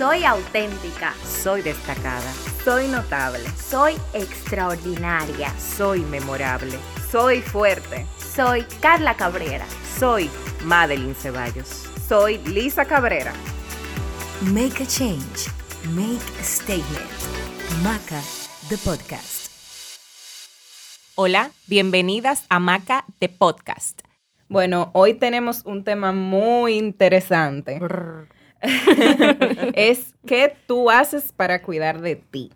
Soy auténtica. Soy destacada. Soy notable. Soy extraordinaria. Soy memorable. Soy fuerte. Soy Carla Cabrera. Soy Madeline Ceballos. Soy Lisa Cabrera. Make a change. Make a statement. Maca, the podcast. Hola, bienvenidas a Maca, the podcast. Bueno, hoy tenemos un tema muy interesante. es qué tú haces para cuidar de ti.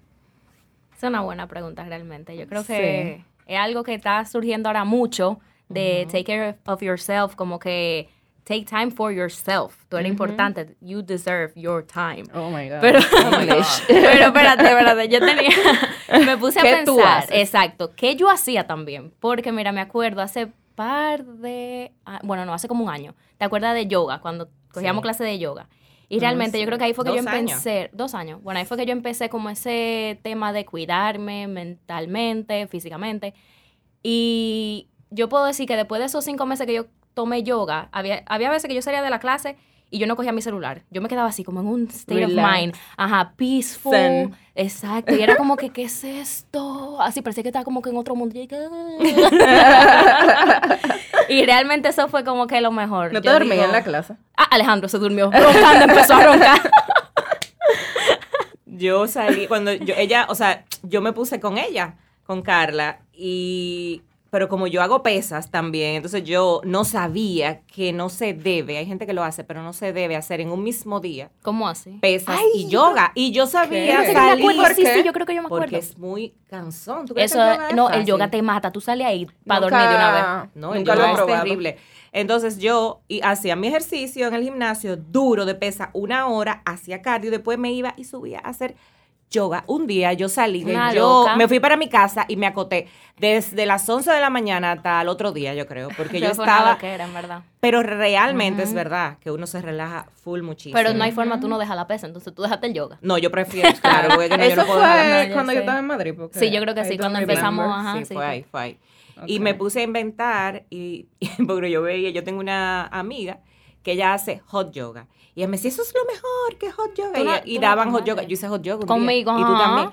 Es una buena pregunta realmente. Yo creo que es algo que está surgiendo ahora mucho de take care of yourself, como que take time for yourself. Tú eres importante. You deserve your time. Oh my God. Pero, Oh my God. pero espérate, espérate. Yo tenía. Me puse a ¿Qué tú pensar. haces? Exacto. ¿Qué yo hacía también? Porque, mira, me acuerdo hace par de. ah, Bueno, no, hace como un año. ¿Te acuerdas de yoga? Cuando cogíamos Sí. clase de yoga. Y realmente yo creo que ahí fue que yo años. empecé. Dos años. Bueno, ahí fue que yo empecé como ese tema de cuidarme mentalmente, físicamente. Y yo puedo decir que después de esos cinco meses que yo tomé yoga, había, había veces que yo salía de la clase y yo no cogía mi celular. Yo me quedaba así como en un state Relax. of mind. Ajá, peaceful. Zen. Exacto. Y era como que, ¿qué es esto? Así parecía que estaba como que en otro mundo. Y, realmente eso fue como que lo mejor. ¿No te dormías en la clase? Ah, Alejandro se durmió. Roncando, empezó a roncar. Yo salí, cuando yo, ella, o sea, yo me puse con ella, con Carla, y, pero como yo hago pesas también, entonces yo no sabía que no se debe, hay gente que lo hace, pero no se debe hacer en un mismo día ¿Cómo así? pesas y yoga. Y yo sabía ¿Qué? Yo salir ¿Por sí, qué? sí, yo creo que yo me acuerdo. porque es muy cansón. ¿Tú crees Eso, que no, el yoga te mata. Tú sales ahí para dormir de una vez. No, el yoga es terrible. Entonces yo y hacía mi ejercicio en el gimnasio duro de pesa una hora, hacía cardio, después me iba y subía a hacer yoga. Un día yo salí de yo, me fui para mi casa y me acoté desde las 11 de la mañana hasta el otro día, yo creo, porque yo estaba, loquera, en verdad. pero realmente es verdad que uno se relaja full muchísimo. Pero no hay forma, tú no dejas la pesa, entonces tú dejaste el yoga. No, yo prefiero, claro, porque no, yo Eso no puedo dejar la- fue yo cuando yo estaba en Madrid. porque Sí, yo creo que sí, cuando remember. empezamos, ajá. sí, sí. fue ahí, fue ahí. Y me puse a inventar, y, y porque yo veía, yo tengo una amiga que ella hace hot yoga. Y ella me decía, eso es lo mejor, que hot yoga. Y, y daban hot yoga. Yo hice hot yoga un Conmigo, día. Y tú también.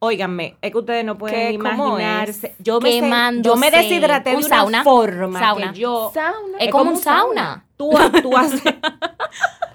Óiganme, es que ustedes no pueden ¿Qué? ¿Cómo imaginarse. Yo me, sé- yo me deshidraté de Un una sauna. forma Sauna. que yo... Sauna. Es como un sauna. Tú, tú haces,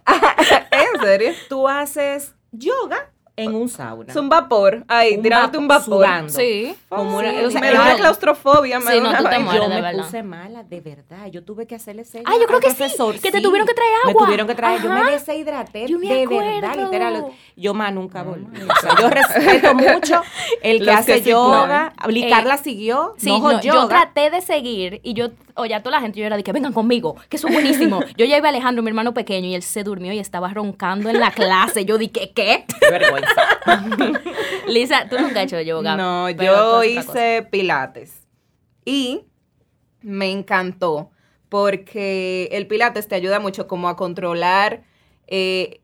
¿En serio? tú haces yoga en un sauna. Es un vapor. Ahí, Un tirándote un vapor, sudando. Sí. Como una- Sí, o sea, me da claustrofobia. Me Sí, no, una tú te mueres. yo de me verdad. puse mala, de verdad. Yo tuve que hacerle señas Ah, yo creo que sí, profesor, que te tuvieron que traer agua. Me tuvieron que traer. Yo me deshidraté Yo me de verdad, literal. Yo más nunca volví. O sea, yo respeto mucho el que Los hace que sí yoga. Eh, Carla siguió. Sí, no, yo traté de seguir y yo, oye, a toda la gente yo era de que vengan conmigo, que eso es buenísimo. yo ya iba a Alejandro, mi hermano pequeño, y él se durmió y estaba roncando en la clase. Yo dije, ¿qué? Qué vergüenza. Lisa, tú nunca has hecho yoga. No, yo hice pilates. Y me encantó porque el pilates te ayuda mucho como a controlar eh,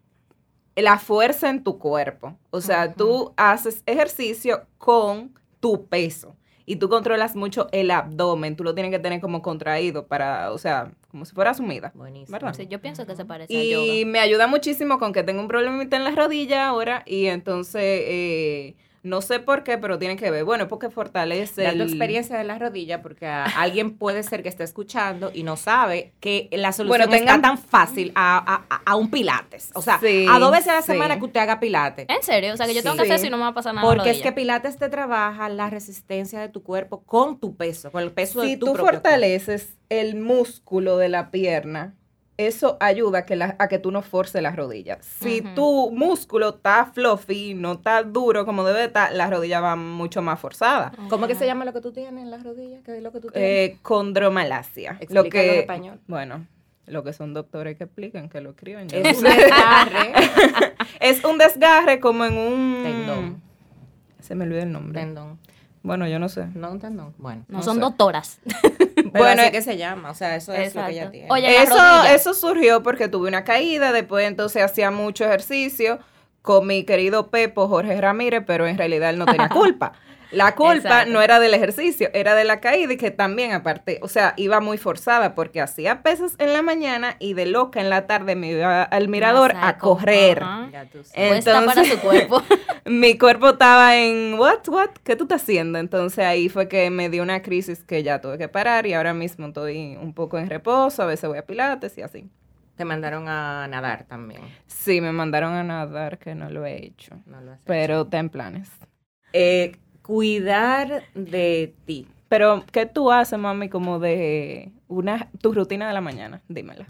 la fuerza en tu cuerpo. O sea, tú haces ejercicio con tu peso y tú controlas mucho el abdomen. Tú lo tienes que tener como contraído para, o sea, como si fuera sumida. Buenísimo. ¿Verdad? Sí, yo pienso que se parece a Y yoga. me ayuda muchísimo con que tengo un problemita en la rodilla ahora y entonces eh, no sé por qué, pero tiene que ver. Bueno, porque fortalece el- experiencia de la rodilla porque a- alguien puede ser que esté escuchando y no sabe que la solución Bueno, tengan- está tan fácil a, a- a un pilates. O sea, Sí, a dos veces a la sí. semana que usted haga pilates. ¿En serio? O sea, que yo tengo Sí. que hacer eso y no me va a pasar nada. la Porque es que pilates te trabaja la resistencia de tu cuerpo con tu peso, con el peso Si de tu tú propio cuerpo. fortaleces el músculo de la pierna, eso ayuda a que, la- a que tú no forces las rodillas. Si tu músculo está fluffy, no está duro como debe estar, las rodillas van mucho más forzadas. ¿Cómo que se llama lo que tú tienes en las rodillas? ¿Qué es lo que tú tienes? Eh, condromalacia. Lo que, en español. Bueno, lo que son doctores que explican, que lo escriben. es un desgarre. es un desgarre como en un... Tendón. Se me olvidó el nombre. Tendón. Bueno, yo no sé. No, un tendón. Bueno. No, no son sé. doctoras. Pero Bueno, así que se llama. O sea, eso es lo que ella tiene. Oye, Eso, eso surgió porque tuve una caída, después entonces hacía mucho ejercicio con mi querido Pepo Jorge Ramírez, pero en realidad él no tenía culpa. La culpa Exacto. no era del ejercicio, era de la caída y que también aparte, o sea, iba muy forzada porque hacía pesas en la mañana y de loca en la tarde me iba al mirador a correr. Ajá. Ya Ya tú sabes. Puesta para su cuerpo. mi cuerpo estaba en, what, what, ¿qué tú estás haciendo? Entonces ahí fue que me dio una crisis que ya tuve que parar y ahora mismo estoy un poco en reposo, a veces voy a pilates y así. Te mandaron a nadar también. Sí, me mandaron a nadar, que no lo he hecho, No lo has hecho. pero está en planes. Eh, cuidar de ti. Pero, ¿qué tú haces, mami, como de una, tu rutina de la mañana? Dímela.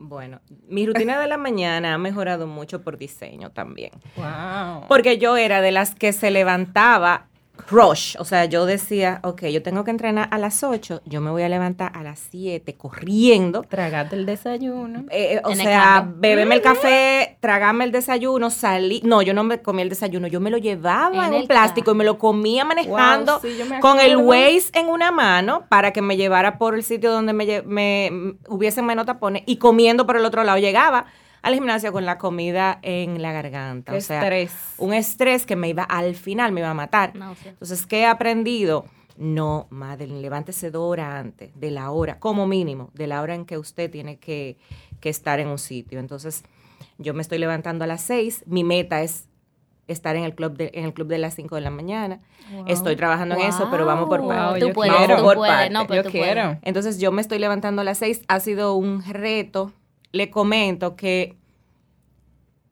Bueno, mi rutina de la mañana ha mejorado mucho por diseño también. Wow. Porque yo era de las que se levantaba rush. O sea, yo decía, ok, yo tengo que entrenar a las 8, yo me voy a levantar a las 7 corriendo. Tragate el desayuno. Eh, eh, o el sea, bebeme el café, tragame el desayuno, salí. No, yo no me comía el desayuno, yo me lo llevaba En en, un el plástico carro. y me lo comía manejando Wow, sí, con el. Waze en una mano para que me llevara por el sitio donde me, me, me- hubiesen menos tapones y comiendo por el otro lado. Llegaba al gimnasio con la comida en la garganta. Qué o sea, estrés. un estrés que me iba al final, me iba a matar. Náusea. Entonces, ¿qué he aprendido? No, Madeline, levántese dos horas antes de la hora, como mínimo, de la hora en que usted tiene que, que estar en un sitio. Entonces, yo me estoy levantando a las seis. Mi meta es estar en el club de, en el club de las 5 de la mañana. Estoy trabajando en eso, pero vamos por Wow. partes. Wow, Tú puedes, quiero. tú Por puedes. parte. No, pero yo tú quiero. puedes. Entonces yo me estoy levantando a las seis. Ha sido un reto. Le comento que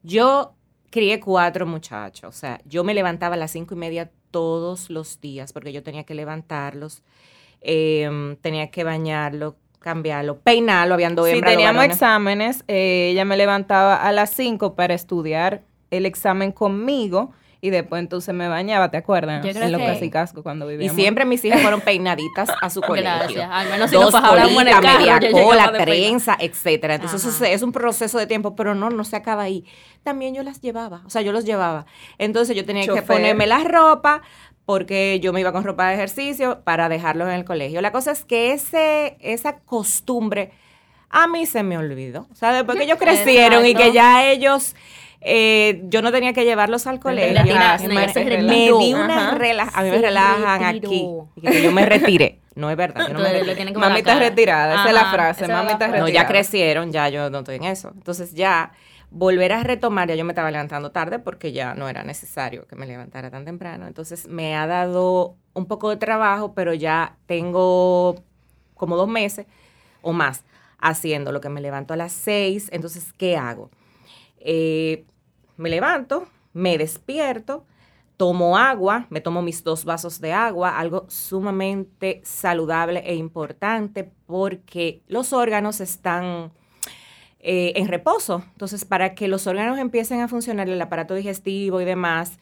yo crié cuatro muchachos. O sea, yo me levantaba a las cinco y media todos los días porque yo tenía que levantarlos, em, tenía que bañarlo, cambiarlo, peinarlo, habían dos Si teníamos exámenes, eh, ella me levantaba a las 5 para estudiar el examen conmigo y después entonces me bañaba, ¿te acuerdas? Yo creo en los que- casicascos cuando Y vivíamos. siempre mis hijas fueron peinaditas a su colegio. Gracias. Al menos si Dos nos fajábamos en el carro, media cola, trenza, etcétera. Entonces eso es, es un proceso de tiempo, pero no, no se acaba ahí. También yo las llevaba, o sea, yo los llevaba. Entonces yo tenía que ponerme la ropa porque yo me iba con ropa de ejercicio para dejarlos en el colegio. La cosa es que ese, esa costumbre a mí se me olvidó. O sea, después que ellos crecieron y que ya ellos... eh, yo no tenía que llevarlos al colegio. me, me- se me retiró. di una Ajá. rela- a mí me relajan retiró. aquí. Y que yo me retiré. No es verdad. Yo no Entonces, Mami está retirada, esa es la frase, mami está frase. No, ya retirada. crecieron, ya yo no estoy en eso. Entonces ya volver a retomar, ya yo me estaba levantando tarde porque ya no era necesario que me levantara tan temprano. Entonces me ha dado un poco de trabajo, pero ya tengo como dos meses o más haciendo lo que me levanto a las seis. Entonces, ¿qué hago? Eh, me levanto, me despierto, tomo agua, me tomo mis dos vasos de agua, algo sumamente saludable e importante porque los órganos están eh, en reposo. Entonces, para que los órganos empiecen a funcionar, el aparato digestivo y demás,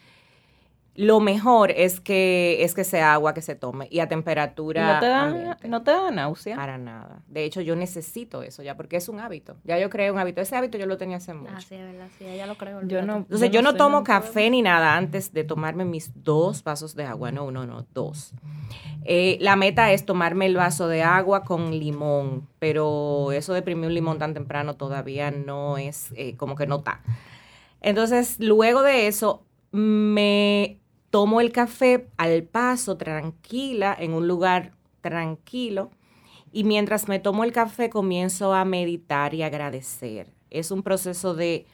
lo mejor es que, es que sea agua que se tome y a temperatura ¿No te, da, ambiente. ¿No te da náusea? Para nada. De hecho, yo necesito eso ya porque es un hábito. Ya yo creé un hábito. Ese hábito yo lo tenía hace mucho. Ah, sí, es verdad, sí, ya lo creo. Yo no- Entonces, yo no, tomo no café ni nada antes de tomarme mis dos vasos de agua. No, uno, no, dos. Eh, la meta es tomarme el vaso de agua con limón, pero eso de imprimir un limón tan temprano todavía no es, eh, como que no está. Entonces, luego de eso, me tomo el café al paso, tranquila, en un lugar tranquilo. Y mientras me tomo el café, comienzo a meditar y agradecer. Es un proceso de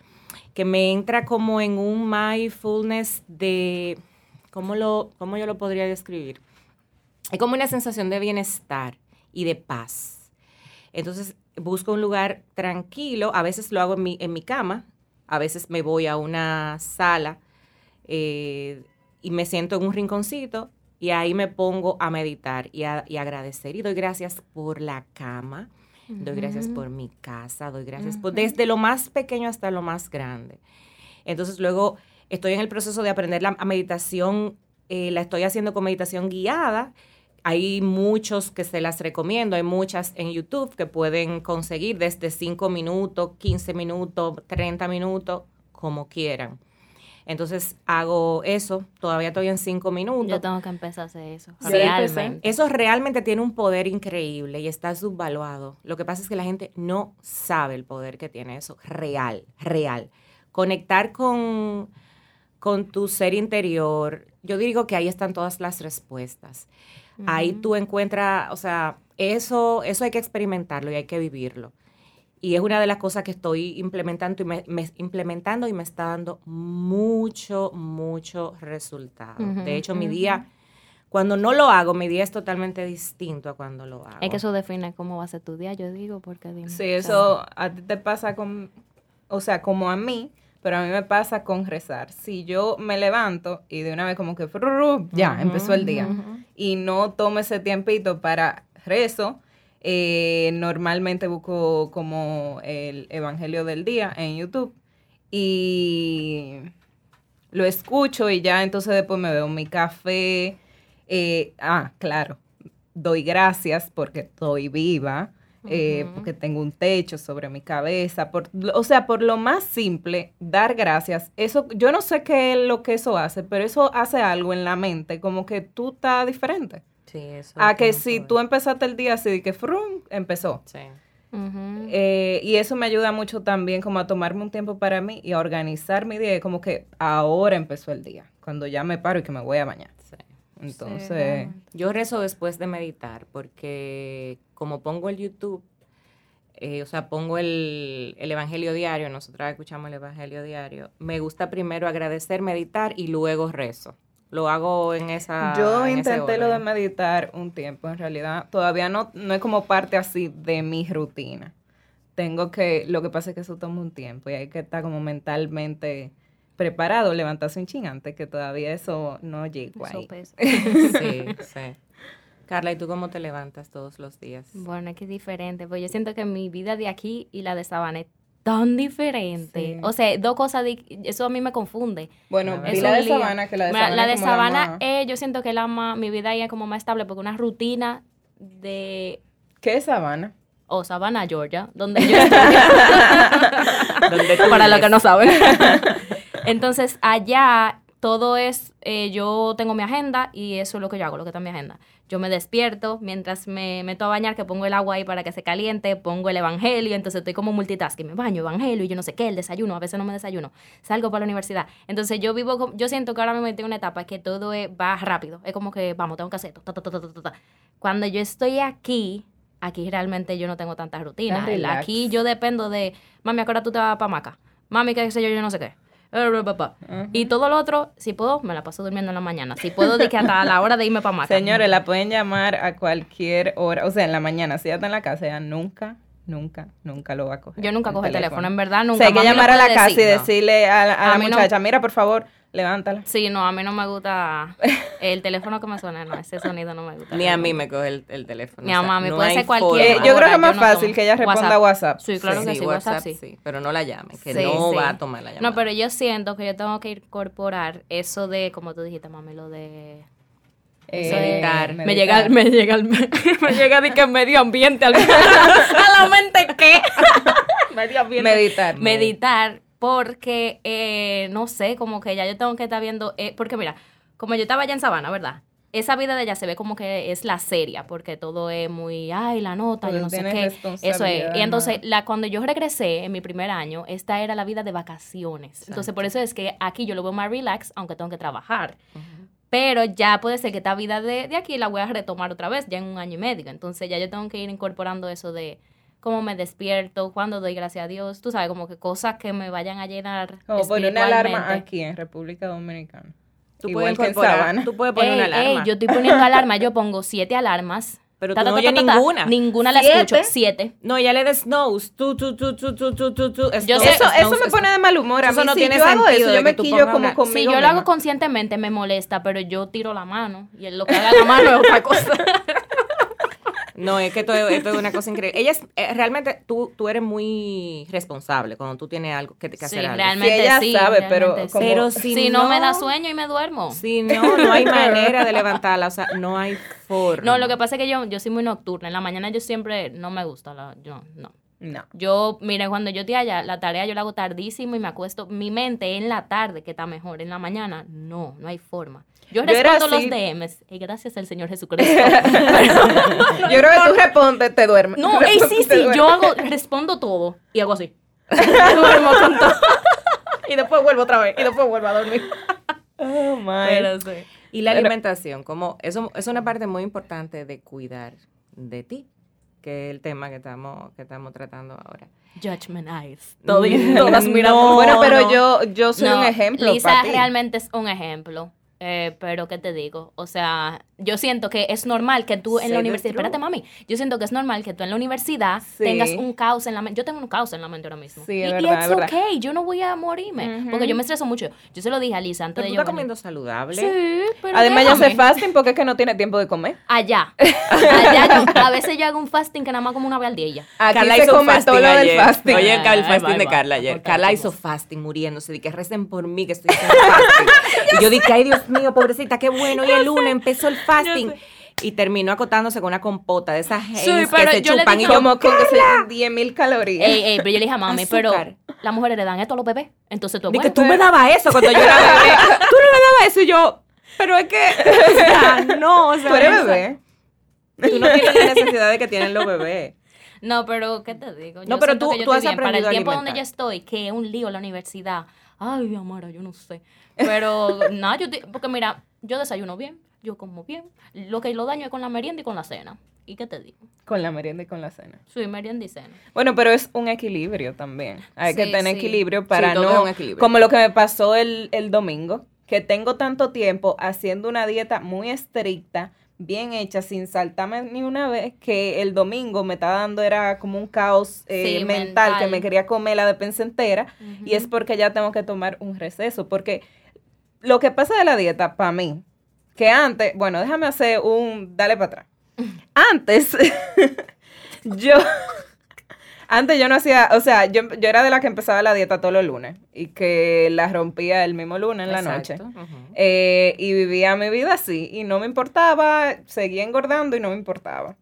que me entra como en un mindfulness de, ¿cómo, lo, cómo yo lo podría describir? Es como una sensación de bienestar y de paz. Entonces busco un lugar tranquilo, a veces lo hago en mi, en mi cama, a veces me voy a una sala eh, y me siento en un rinconcito y ahí me pongo a meditar y a, y agradecer y doy gracias por la cama, doy gracias por mi casa, doy gracias por desde lo más pequeño hasta lo más grande. Entonces luego estoy en el proceso de aprender la meditación, eh, la estoy haciendo con meditación guiada. Hay muchos que se las recomiendo, hay muchas en YouTube que pueden conseguir desde 5 minutos, 15 minutos, 30 minutos, como quieran. Entonces hago eso, todavía estoy en 5 minutos. Yo tengo que empezar a hacer eso. Sí. Realmente. Eso realmente tiene un poder increíble y está subvaluado. Lo que pasa es que la gente no sabe el poder que tiene eso. Real, real. Conectar con, con tu ser interior. Yo digo que ahí están todas las respuestas. Ahí tú encuentras, o sea, eso, eso hay que experimentarlo y hay que vivirlo. Y es una de las cosas que estoy implementando y me, me- implementando y me está dando mucho, mucho resultado. De hecho, mi día, cuando no lo hago, mi día es totalmente distinto a cuando lo hago. Es que eso define cómo va a ser tu día, yo digo, porque dime. Sí, eso a ti te pasa con, o sea, como a mí, pero a mí me pasa con rezar. Si yo me levanto y de una vez como que ya, empezó el día. Y no tomo ese tiempito para rezo, eh, normalmente busco como el Evangelio del Día en YouTube y lo escucho y ya entonces después me veo mi café. eh, ah, claro, doy gracias porque estoy viva, eh, porque tengo un techo sobre mi cabeza, por, o sea, por lo más simple, dar gracias. Eso, yo no sé qué es lo que eso hace, pero eso hace algo en la mente, como que tú estás diferente. Sí, eso. A que si todo. tú empezaste el día así de que frum, empezó. Sí. Eh, y eso me ayuda mucho también como a tomarme un tiempo para mí y a organizar mi día, como que ahora empezó el día, cuando ya me paro y que me voy a bañar. sí. Entonces, Yo rezo después de meditar porque como pongo el YouTube, eh, o sea, pongo el, el Evangelio diario, nosotras escuchamos el Evangelio diario, me gusta primero agradecer, meditar y luego rezo. Lo hago en esa... yo en ese intenté lo de meditar un tiempo, en realidad todavía no, no es como parte así de mi rutina. Tengo que, lo que pasa es que eso toma un tiempo y hay que estar como mentalmente preparado, levantarse un ching antes que todavía eso no llegó Eso ahí. pesa. Sí, sí. Carla, ¿y tú cómo te levantas todos los días? Bueno, es que es diferente, pues yo siento que mi vida de aquí y la de Sabana es tan diferente. Sí. O sea, dos cosas, di- eso a mí me confunde. Bueno, vi la de. Sabana, que la de Mira, Sabana la es de como la Sabana, más- eh, yo siento que la más, mi vida ahí es como más estable porque una rutina de, ¿Qué es Sabana? o Savannah, Georgia, donde yo estoy. ¿Dónde tú para los que no saben. Entonces, allá todo es, eh, yo tengo mi agenda y eso es lo que yo hago, lo que está en mi agenda. Yo me despierto mientras me meto a bañar, que pongo el agua ahí para que se caliente, pongo el evangelio, entonces estoy como multitasking, me baño, evangelio y yo no sé qué, el desayuno, a veces no me desayuno, salgo para la universidad. Entonces yo vivo, yo siento que ahora me metí en una etapa que todo es- va rápido, es como que, vamos, tengo que hacer esto, ta, ta, ta, ta, ta, ta, ta. Cuando yo estoy aquí, aquí realmente yo no tengo tanta rutina. Aquí yo dependo de, mami, ¿a qué hora tú te vas para Maca? Mami, qué sé yo, yo no sé qué. Y todo lo otro, si puedo, me la paso durmiendo en la mañana. Si puedo, de que hasta la hora de irme para Maca. Señores, la pueden llamar a cualquier hora, o sea, en la mañana, si ella está en la casa, ella nunca, nunca, nunca lo va a coger. Yo nunca cojo el teléfono, en verdad, nunca. O sea, hay que Mami llamar a la casa y decirle a, la- a la A no- muchacha, mira, por favor, levántala. Sí, no, a mí no me gusta el teléfono que me suena, no, ese sonido no me gusta. Ni a mí me coge el, el teléfono. Ni o a sea, mami, no puede ser cualquier Eh, yo creo que es más no fácil tomo. que ella responda a WhatsApp. Sí, claro que sí, WhatsApp sí. pero no la llamen, que Sí, no sí. va a tomar la llamada. No, pero yo siento que yo tengo que incorporar eso de, como tú dijiste, mami, lo de... Eh, Meditar. Me llega, me llega, me llega de que medio ambiente al- a la mente qué. medio ambiente. Meditar. Meditar porque, eh, no sé, como que ya yo tengo que estar viendo, eh, porque mira, como yo estaba allá en Sabana, ¿verdad? Esa vida de ella se ve como que es la seria, porque todo es muy, ay, la nota, yo no sé qué. Eso es. Y entonces, la, cuando yo regresé en mi primer año, esta era la vida de vacaciones. Entonces, por eso es que aquí yo lo veo más relax, aunque tengo que trabajar. Pero ya puede ser que esta vida de, de aquí la voy a retomar otra vez, ya en un año y medio. Entonces, ya yo tengo que ir incorporando eso de cómo me despierto, cuándo doy gracias a Dios. Tú sabes, como que cosas que me vayan a llenar. Como poner una alarma aquí en República Dominicana. Tú Igual puedes, que en tú puedes poner una Ey, alarma. ey, yo estoy poniendo alarma, yo pongo siete alarmas. Pero Ta, tú ta, no ta, oyes ta, ta, ninguna. Ninguna la ¿Siete? escucho. Siete. No, ya le des snooze. Tú, tú, tú, tú, tú, tú, tú, tú. Yo Snooze, sé- Eso, eso me pone de mal humor. A Eso mí, no si tiene yo hago sentido eso, de yo me quillo como una- conmigo Si yo lo hago conscientemente me molesta, pero yo tiro la mano. Y lo que haga la mano es otra cosa. No, es que esto, es- esto es una cosa increíble. Ella es, eh, realmente, tú, tú eres muy responsable cuando tú tienes algo que, que Sí, hacer algo. realmente Sí, ella sí. sabe, pero como-. Pero si si no, me no- da sueño y me duermo. Si no, no hay manera de levantarla, o sea, no hay forma. No, lo que pasa es que yo, yo soy muy nocturna. En la mañana yo siempre no me gusta. La, yo, no. No. Yo, mire, cuando yo estoy allá, la tarea yo la hago tardísimo y me acuesto. Mi mente en la tarde, que está mejor. En la mañana, no, no hay forma. Yo Yo respondo los. DMs y gracias al Señor Jesucristo. Yo creo que tú respondes, te duermes. no, ey, sí, Te sí, yo hago, respondo todo y hago así. Duermo con todo. y después vuelvo otra vez y después vuelvo a dormir. Oh, my. Pero sí. Y la Pero- alimentación, como eso es una parte muy importante de cuidar de ti, que es el tema que estamos, que estamos tratando ahora. Judgment eyes. No, Todas, todas mirando. no, bueno, pero no. yo, yo soy No, un ejemplo. Lisa pa' ti. realmente es un ejemplo. Eh, pero, ¿qué te digo? O sea, yo siento que es normal que tú en Say la universidad. Espérate, mami. Yo siento que es normal que tú en la universidad Sí. tengas un caos en la mente. Yo tengo un caos en la mente ahora mismo. Sí, y, es y verdad, it's es verdad. okay. Yo no voy a morirme. Porque yo me estreso mucho. Yo se lo dije a Lisa antes Pero de tú yo. estás comiendo saludable. Sí, pero. Además, ella hace déjame. fasting porque es que no tiene tiempo de comer. Allá. Allá yo, a veces yo hago un fasting que nada más como una vez al día y ya. Aquí Carla se hizo come fasting todo lo del ayer. fasting. Oye, el fasting de. Carla ayer. Carla hizo fasting muriéndose. De que recen por mí que estoy haciendo fasting. Y yo dije, ay, Dios mío, pobrecita, qué bueno. Y el lunes empezó el fasting. Y terminó acotándose con una compota de esas Sí, pero que se yo chupan. Y yo, Como con que se 10 mil calorías. Ey, ey, pero yo le dije a mami, pero las mujeres le dan esto a los bebés. Entonces tú, que tú me dabas eso cuando yo era bebé. Tú no me dabas eso. Y yo, pero es que, o sea, no, o sea, Tú eres bebé. Tú no tienes la necesidad de que tienen los bebés. No, pero ¿qué te digo? No, pero tú- que yo tú has. Para el a tiempo donde yo estoy, que es un lío la universidad. Ay, Amara, yo no sé. Pero nada, yo porque mira, yo desayuno bien, yo como bien. Lo que lo daño es con la merienda y con la cena. ¿Y qué te digo? Con la merienda y con la cena. Soy merienda y cena. Bueno, pero es un equilibrio también. Hay que Sí, tener sí. equilibrio para Sí, no... equilibrio. Como lo que me pasó el, el domingo, que tengo tanto tiempo haciendo una dieta muy estricta, bien hecha, sin saltarme ni una vez, que el domingo me estaba dando, era como un caos eh, Sí, mental, que me quería comer la despensa entera, y es porque ya tengo que tomar un receso, porque lo que pasa de la dieta, para mí, que antes, bueno, déjame hacer un, dale para atrás. Antes, yo, antes yo no hacía, o sea, yo, yo era de la que empezaba la dieta todos los lunes y que la rompía el mismo lunes en la noche. Eh, y vivía mi vida así y no me importaba, seguía engordando y no me importaba.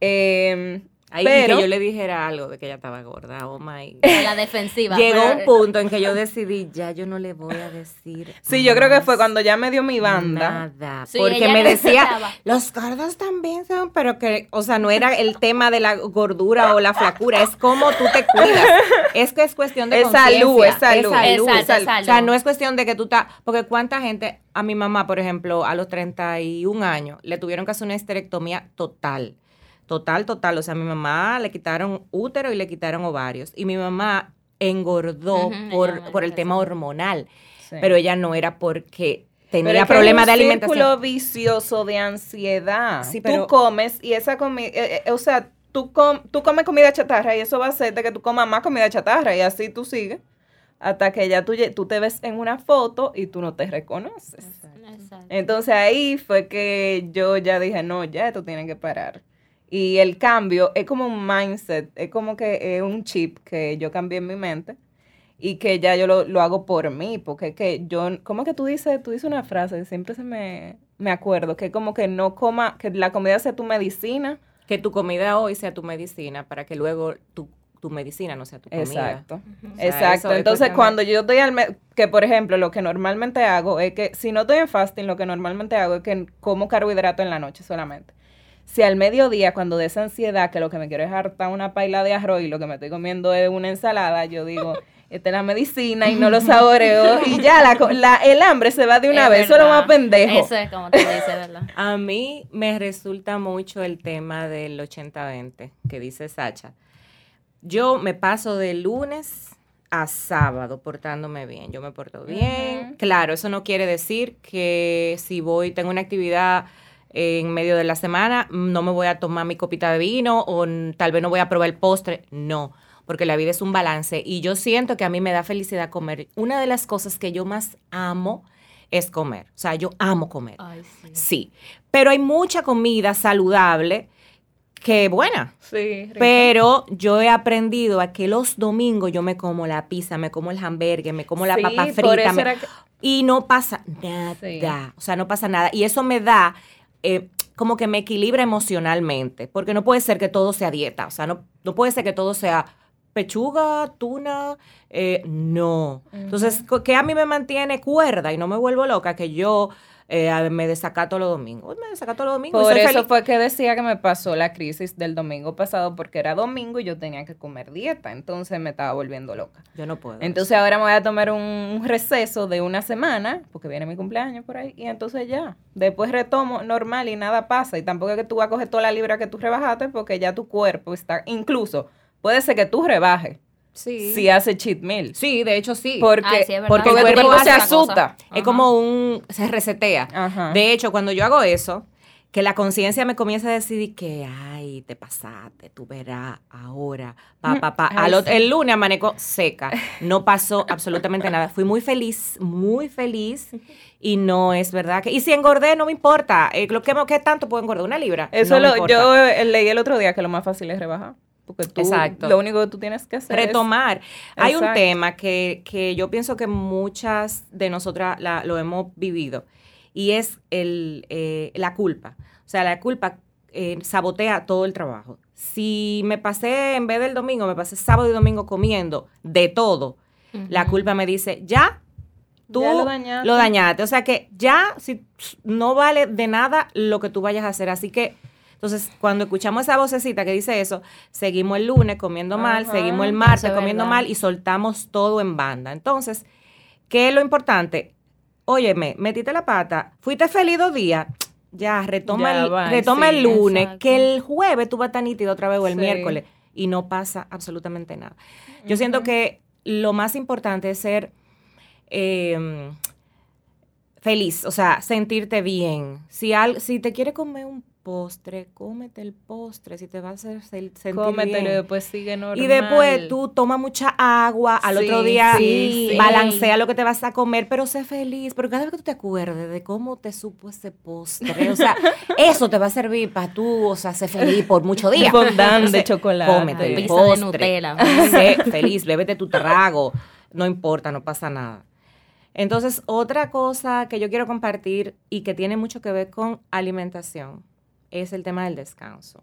Eh, Ahí pero, que yo le dijera algo de que ella estaba gorda. Oh my. La defensiva. Llegó pero- un punto en que yo decidí, ya yo no le voy a decir. sí, yo creo que fue cuando ya me dio mi banda. Nada. Sí, porque me decía, necesitaba. los gordos también son, pero que, o sea, no era el tema de la gordura o la flacura, es cómo tú te cuidas. Es que es cuestión de Es salud, es salud. Exacto, es salud. salud. O sea, no es cuestión de que tú estás, porque cuánta gente, a mi mamá, por ejemplo, a los 31 años, le tuvieron que hacer una histerectomía total. Total, total. O sea, a mi mamá le quitaron útero y le quitaron ovarios. Y mi mamá engordó por, por el tema hormonal. Sí. Pero ella no era porque Pero tenía es que problemas es de un alimentación. círculo vicioso de ansiedad. Sí, tú pero- comes y esa comida, o sea, tú, com- tú comes comida chatarra y eso va a hacer de que tú comas más comida chatarra y así tú sigues hasta que ya tú, tú te ves en una foto y tú no te reconoces. Exacto. Entonces ahí fue que yo ya dije, no, ya esto tiene que parar. Y el cambio es como un mindset, es como que es un chip que yo cambié en mi mente y que ya yo lo, lo hago por mí, porque es que yo, ¿cómo que tú dices? Tú dices una frase, siempre se me, me acuerdo, que como que no coma, que la comida sea tu medicina. Que tu comida hoy sea tu medicina para que luego tu, tu medicina no sea tu comida. Exacto. O sea, Exacto. Entonces, cuando yo estoy al que por ejemplo, lo que normalmente hago es que si no estoy en fasting, lo que normalmente hago es que como carbohidrato en la noche solamente. Si al mediodía, cuando de esa ansiedad, que lo que me quiero es hartar una paila de arroz y lo que me estoy comiendo es una ensalada, yo digo, esta es la medicina y no lo saboreo y ya la, el hambre se va de una Es vez, eso es lo verdad. más pendejo. Eso es como tú dices, ¿verdad? A mí me resulta mucho el tema del 80-20 que dice Sacha. Yo me paso de lunes a sábado portándome bien. Yo me porto bien. Claro, eso no quiere decir que si voy, tengo una actividad en medio de la semana, no me voy a tomar mi copita de vino o tal vez no voy a probar el postre. No, porque la vida es un balance y yo siento que a mí me da felicidad comer. Una de las cosas que yo más amo es comer. O sea, yo amo comer. Ay, sí. Sí, pero hay mucha comida saludable que buena. Sí, rico. Pero yo he aprendido a que los domingos yo me como la pizza, me como el hamburgues, me como la Sí, papa por frita. eso me- que- y no pasa nada. Sí. O sea, no pasa nada. Y eso me da eh, como que me equilibra emocionalmente. Porque no puede ser que todo sea dieta. O sea, no, no puede ser que todo sea pechuga, tuna. eh, no. Entonces, ¿qué a mí me mantiene cuerda y no me vuelvo loca? Que yo eh, me desacato los domingos. Me desacato los domingos. Por eso feliz. fue que decía que me pasó la crisis del domingo pasado porque era domingo y yo tenía que comer dieta, entonces me estaba volviendo loca. Yo no puedo. Entonces ahora me voy a tomar un receso de una semana, porque viene mi cumpleaños por ahí, y entonces ya, después retomo normal y nada pasa, y tampoco es que tú vas a coger toda la libra que tú rebajaste porque ya tu cuerpo está, incluso puede ser que tú rebajes Sí. si hace cheat meal. Sí, de hecho sí. Porque, Ay, sí, es verdad. porque el cuerpo se asusta. Es como un... se resetea. Ajá. De hecho, cuando yo hago eso, que la conciencia me comienza a decir que, ay, te pasaste, tú verás ahora, pa, pa, pa. Ay, Al otro- sí. el lunes amanezco seca. No pasó absolutamente nada. Fui muy feliz, muy feliz. Y no es verdad que... Y si engordé, no me importa. Eh, lo que, ¿Qué tanto puedo engordar? ¿Una libra? Eso No lo, yo leí el otro día que lo más fácil es rebajar. Porque tú, Exacto. lo único que tú tienes que hacer retomar. Hay un tema que, que yo pienso que muchas de nosotras la- lo hemos vivido y es el, eh, la culpa. O sea, la culpa eh, sabotea todo el trabajo. Si me pasé, en vez del domingo, me pasé sábado y domingo comiendo de todo, la culpa me dice, ya, tú Ya lo dañaste. lo dañaste. O sea que ya si, no vale de nada lo que tú vayas a hacer. Así que, entonces, cuando escuchamos esa vocecita que dice eso, seguimos el lunes comiendo mal, Ajá, seguimos el martes es comiendo verdad. mal y soltamos todo en banda. Entonces, ¿qué es lo importante? Óyeme, metiste la pata, fuiste feliz dos días, ya, retoma, Ya el, va, retoma sí, el lunes, exacto. que el jueves tú vas a estar nítido otra vez o el Sí. miércoles y no pasa absolutamente nada. Yo siento que lo más importante es ser eh, feliz, o sea, sentirte bien. Si, al, si te quiere comer un postre, cómete el postre, si te va a hacer se- sentir Cómetelo y bien. después sigue normal. Y después tú toma mucha agua, al Sí, otro día sí, sí. balancea lo que te vas a comer, pero sé feliz, pero cada vez que tú te acuerdes de cómo te supo ese postre, o sea, eso te va a servir para tú, o sea, ser feliz por muchos días. Un fondant de chocolate. Cómete el Pizza de postre, Nutella. sé feliz, bébete tu trago, no importa, no pasa nada. Entonces, otra cosa que yo quiero compartir y que tiene mucho que ver con alimentación es el tema del descanso.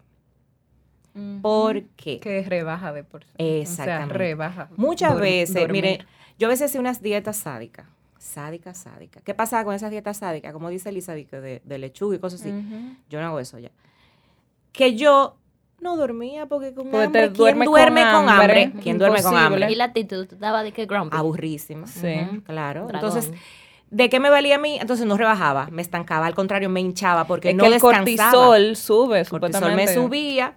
Ujú. ¿Por qué? Que rebaja de por sí. Exactamente. O sea, rebaja. Muchas Dur- veces, dormir. mire, yo a veces hacía unas dietas sádicas, sádicas, sádicas. ¿Qué pasaba con esas dietas sádicas? Como dice Elisa, de, de, lechuga y cosas así. Yo no hago eso ya. Que yo no dormía porque con Porque hambre, te ¿quién duerme con con hambre? hambre? ¿Quién duerme con hambre? Y la actitud, estaba de que grumpy. Aburrísima. Sí. Claro. Dragón. Entonces, ¿de qué me valía a mí? Entonces no rebajaba, me estancaba, al contrario, me hinchaba porque Es no que el descansaba. cortisol sube, El cortisol me subía.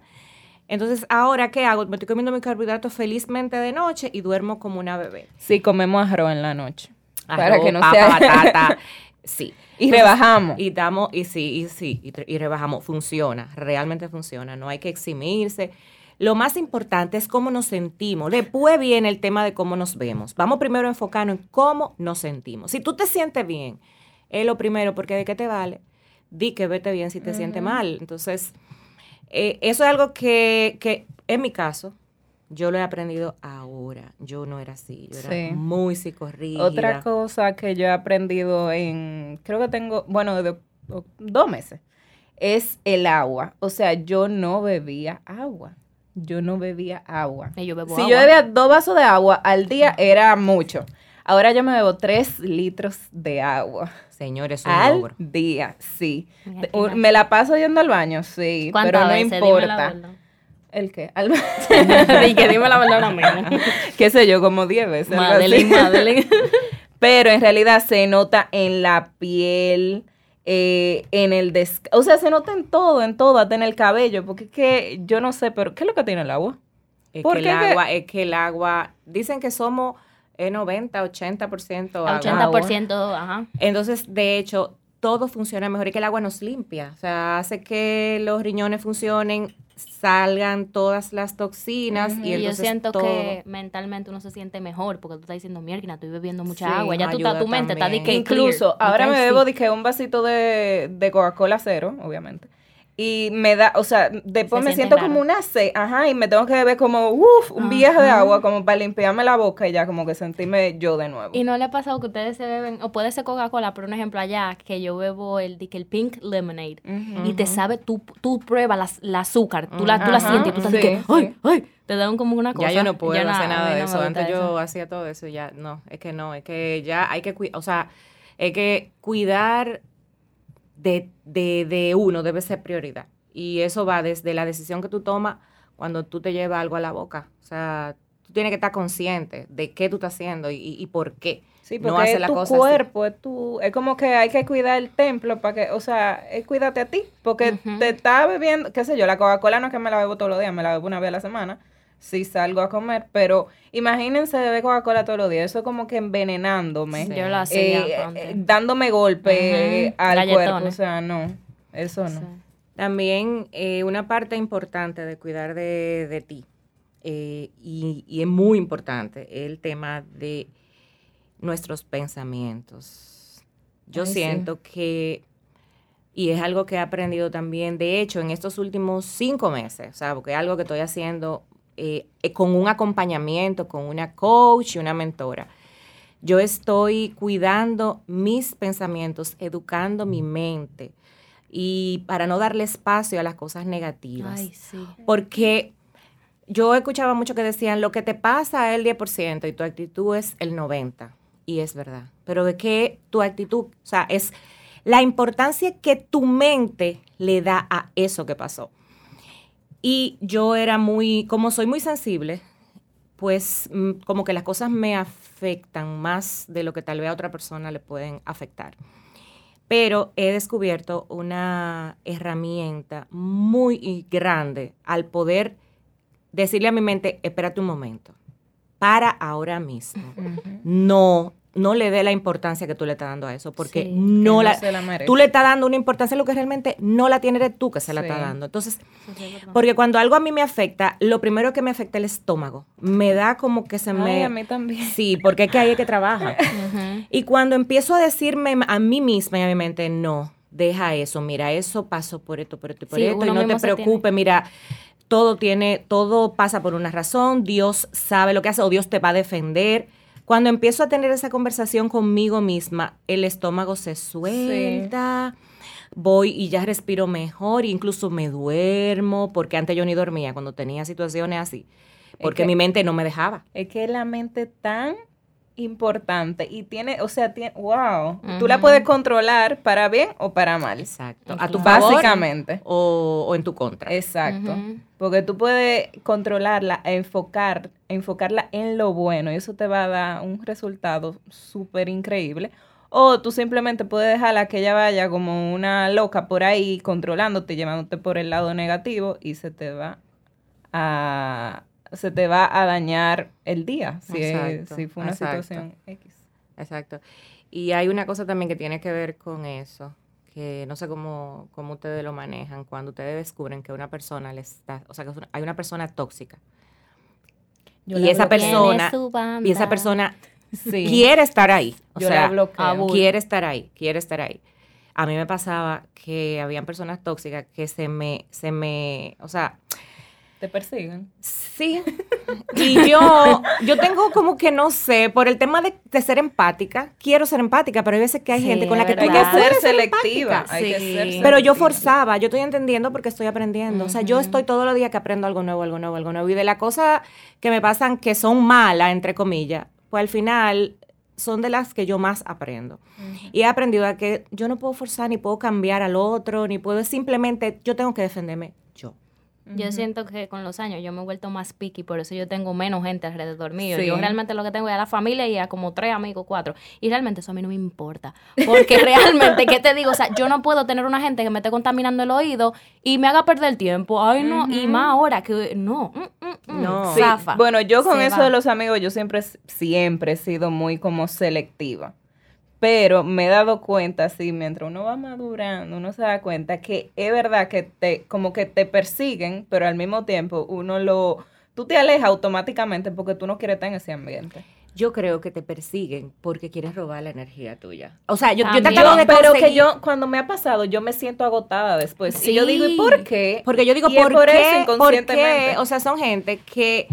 Entonces, ¿ahora qué hago? Me estoy comiendo mis carbohidratos felizmente de noche y duermo como una bebé. Sí, comemos arroz en la noche. para Arroz, que no papa, sea... batata. Sí. y rebajamos. Y damos, y sí, y sí, y rebajamos. Funciona, realmente funciona. No hay que eximirse. Lo más importante es cómo nos sentimos. Después viene el tema de cómo nos vemos. Vamos primero a enfocarnos en cómo nos sentimos. Si tú te sientes bien, es lo primero, porque ¿de qué te vale? Di que vete bien si te sientes mal. Entonces, eh, eso es algo que, que, en mi caso, yo lo he aprendido ahora. Yo no era así. Yo era Sí. muy psicorrígida. Otra cosa que yo he aprendido en, creo que tengo, bueno, de, dos meses, es el agua. O sea, yo no bebía agua. Yo no bebía agua. Y yo bebo Si agua. yo bebía dos vasos de agua al día era mucho. Ahora yo me bebo tres litros de agua Señores, al logro. día, sí. Me la paso yendo al baño, sí, ¿Cuántas pero no veces? Importa. ¿El qué? Al baño. Dije, dime la verdad ahora qué sé yo, como 10 veces. Madeline, Madeline. Pero en realidad se nota en la piel, eh, en el des... O sea, se nota en todo, en todo, hasta en el cabello. Porque es que yo no sé, pero ¿qué es lo que tiene el agua? Es ¿Por que el que- agua, es que el agua, dicen que somos eh, 90, 80% agua. 80%, ajá. Entonces, de hecho, todo funciona mejor y que el agua nos limpia. O sea, hace que los riñones funcionen, salgan todas las toxinas Ujú. y Y yo entonces siento todo- que mentalmente uno se siente mejor porque tú estás diciendo, mierda, estoy bebiendo mucha Sí, agua. Ya tú, estás- tu mente está de que Incluso, clear. ahora me bebo sí. dije, un vasito de, de Coca-Cola cero, obviamente. Y me da, o sea, después Se me siento como una sed, ajá, y me tengo que beber como, uff, un viaje de agua, como para limpiarme la boca y ya como que sentirme yo de nuevo. Y no le ha pasado que ustedes se beben, o puede ser Coca-Cola, por un ejemplo allá, que yo bebo el, el pink lemonade. Y te sabe, tú, tú pruebas las- el azúcar, tú la, tú la sientes y tú estás sí, que, ¡ay, sí. ay! Te dan como una cosa. Ya yo no puedo Yo hacer nada de no eso. Antes yo hacía todo eso y ya no, es que no, es que ya hay que cuidar, o sea, es que cuidar de, de, de uno debe ser prioridad. Y eso va desde la decisión que tú tomas cuando tú te llevas algo a la boca. O sea, tú tienes que estar consciente de qué tú estás haciendo y, y- por qué. Sí, No porque hace es la tu cosa así. cuerpo, es tu, es como que hay que cuidar el templo para que, o sea, es cuídate a ti, porque te está bebiendo, qué sé yo, la Coca-Cola no es que me la bebo todos los días, me la bebo una vez a la semana, si salgo a comer, pero imagínense beber Coca-Cola todos los días, eso como que envenenándome, Sí. Yo lo hacía eh, eh, dándome golpe Ujú, al galletones. cuerpo, o sea, no, eso no. Sí. También eh, una parte importante de cuidar de, de ti, eh, y, y es muy importante, el tema de nuestros pensamientos. Yo Ay, sí. siento que, y es algo que he aprendido también, de hecho, en estos últimos cinco meses, o sea, porque es algo que estoy haciendo eh, eh, con un acompañamiento, con una coach y una mentora. Yo estoy cuidando mis pensamientos, educando mi mente y para no darle espacio a las cosas negativas. Ay, sí. Porque yo escuchaba mucho que decían, lo que te pasa es el 10% y tu actitud es el 90%. Y es verdad. Pero de que tu actitud, o sea, es la importancia que tu mente le da a eso que pasó. Y yo era muy, como soy muy sensible, pues mm, como que las cosas me afectan más de lo que tal vez a otra persona le pueden afectar. Pero he descubierto una herramienta muy grande al poder decirle a mi mente, espérate un momento, para ahora mismo. No, no le dé la importancia que tú le estás dando a eso, porque Sí, no la, se la tú le estás dando una importancia a lo que realmente no la tiene eres tú que se la Sí. está dando. Entonces, Sí, porque cuando algo a mí me afecta, lo primero que me afecta es el estómago. Me da como que se Ay, me... a mí también. Sí, porque es que ahí es que trabaja. Y cuando empiezo a decirme a mí misma y a mi mente, no, deja eso, mira, eso pasó por esto, por esto y por esto, y no te preocupes, mira, todo tiene, todo pasa por una razón, Dios sabe lo que hace o Dios te va a defender. Cuando empiezo a tener esa conversación conmigo misma, el estómago se suelta, voy y ya respiro mejor, incluso me duermo, porque antes yo ni dormía cuando tenía situaciones así, porque que- mi mente no me dejaba. Es que la mente tan importante y tiene, o sea, tiene, wow, tú la puedes controlar para bien o para mal. Exacto. A tu favor Básicamente. o, o en tu contra. Exacto. Porque tú puedes controlarla, enfocar, enfocarla en lo bueno y eso te va a dar un resultado súper increíble. O tú simplemente puedes dejarla que ella vaya como una loca por ahí, controlándote, llevándote por el lado negativo y se te va a, se te va a dañar el día si, es- si fue una exacto. situación X. Exacto. Y hay una cosa también que tiene que ver con eso, que no sé cómo, cómo ustedes lo manejan, cuando ustedes descubren que una persona le está, o sea, que hay una persona tóxica. Yo y esa persona, y esa persona Sí. quiere estar ahí. O Yo sea, quiere estar ahí, quiere estar ahí. A mí me pasaba que habían personas tóxicas que se me, se me, o sea, Te persiguen. Sí. Y yo, yo tengo como que no sé, por el tema de, de ser empática, quiero ser empática, pero hay veces que hay Sí, gente con la que no que ser selectiva. Hay que Sí. ser Pero yo selectiva. forzaba, yo estoy entendiendo porque estoy aprendiendo. O sea, yo estoy todos los días que aprendo algo nuevo, algo nuevo, algo nuevo. Y de las cosas que me pasan que son malas, entre comillas, pues al final son de las que yo más aprendo. Y he aprendido a que yo no puedo forzar, ni puedo cambiar al otro, ni puedo, simplemente yo tengo que defenderme yo. Yo siento que con los años yo me he vuelto más picky, por eso yo tengo menos gente alrededor mío. Sí. Yo realmente lo que tengo es a la familia y a como tres amigos, cuatro. Y realmente eso a mí no me importa. Porque realmente, ¿qué te digo? O sea, yo no puedo tener una gente que me esté contaminando el oído y me haga perder el tiempo. Ay, no. Y más ahora que no. mm, mm, mm, No. Sí, zafa. Bueno, yo con Se eso va. de los amigos, yo siempre, siempre he sido muy como selectiva. Pero me he dado cuenta, sí, mientras uno va madurando, uno se da cuenta que es verdad que te, como que te persiguen, pero al mismo tiempo uno lo, tú te alejas automáticamente porque tú no quieres estar en ese ambiente. Yo creo que te persiguen porque quieres robar la energía tuya. O sea, yo, yo te acabo de pero que yo, cuando me ha pasado, yo me siento agotada después. Y yo digo, ¿y Sí. por qué? Porque yo digo, Y es ¿por, por qué? eso ¿Por inconscientemente. qué? O sea, son gente que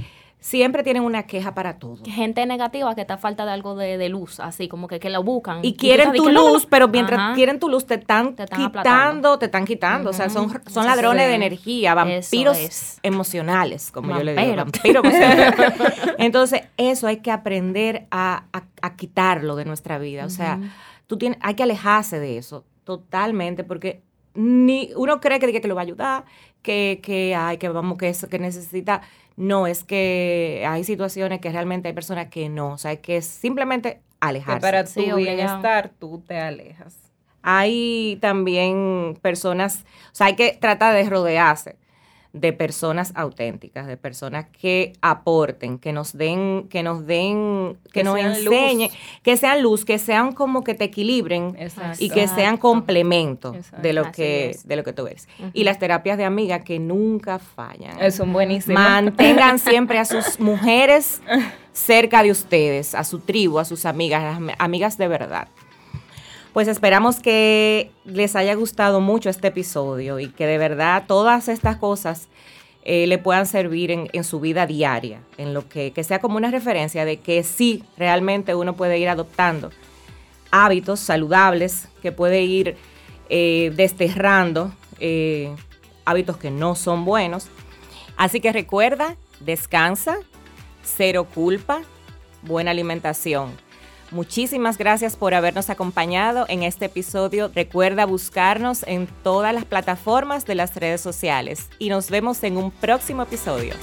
siempre tienen una queja para todo. Gente negativa que está falta de algo de, de luz, así como que, que lo buscan. Y quieren tu luz, pero mientras Ajá. quieren tu luz te están, Te están quitando, te están quitando. O sea, son, son ladrones de energía, vampiros es. emocionales, como yo le digo. Entonces, eso hay que aprender a, a- a quitarlo de nuestra vida. O sea, tú tienes, hay que alejarse de eso totalmente, porque ni uno cree que, que lo va a ayudar, que, que ay, que vamos, que eso, que necesita. No, es que hay situaciones que realmente hay personas que no. O sea, hay que simplemente Que alejarse. para tu Sí, bienestar tú te alejas. Hay también personas, o sea, hay que tratar de rodearse de personas auténticas, de personas que aporten, que nos den, que nos den, que, Que nos enseñen, luz. que sean luz, que sean como que te equilibren Exacto. y que sean complemento Exacto. de lo Así que es. de lo que tú eres. Y las terapias de amiga que nunca fallan. Es un buenísimo. Mantengan siempre a sus mujeres cerca de ustedes, a su tribu, a sus amigas, a las am- amigas de verdad. Pues esperamos que les haya gustado mucho este episodio y que de verdad todas estas cosas eh, le puedan servir en, su vida diaria, en lo que, que sea como una referencia de que sí, realmente uno puede ir adoptando hábitos saludables, que puede ir eh, desterrando eh, hábitos que no son buenos. Así que recuerda, descansa, cero culpa, buena alimentación. Muchísimas gracias por habernos acompañado en este episodio. Recuerda buscarnos en todas las plataformas de las redes sociales y nos vemos en un próximo episodio.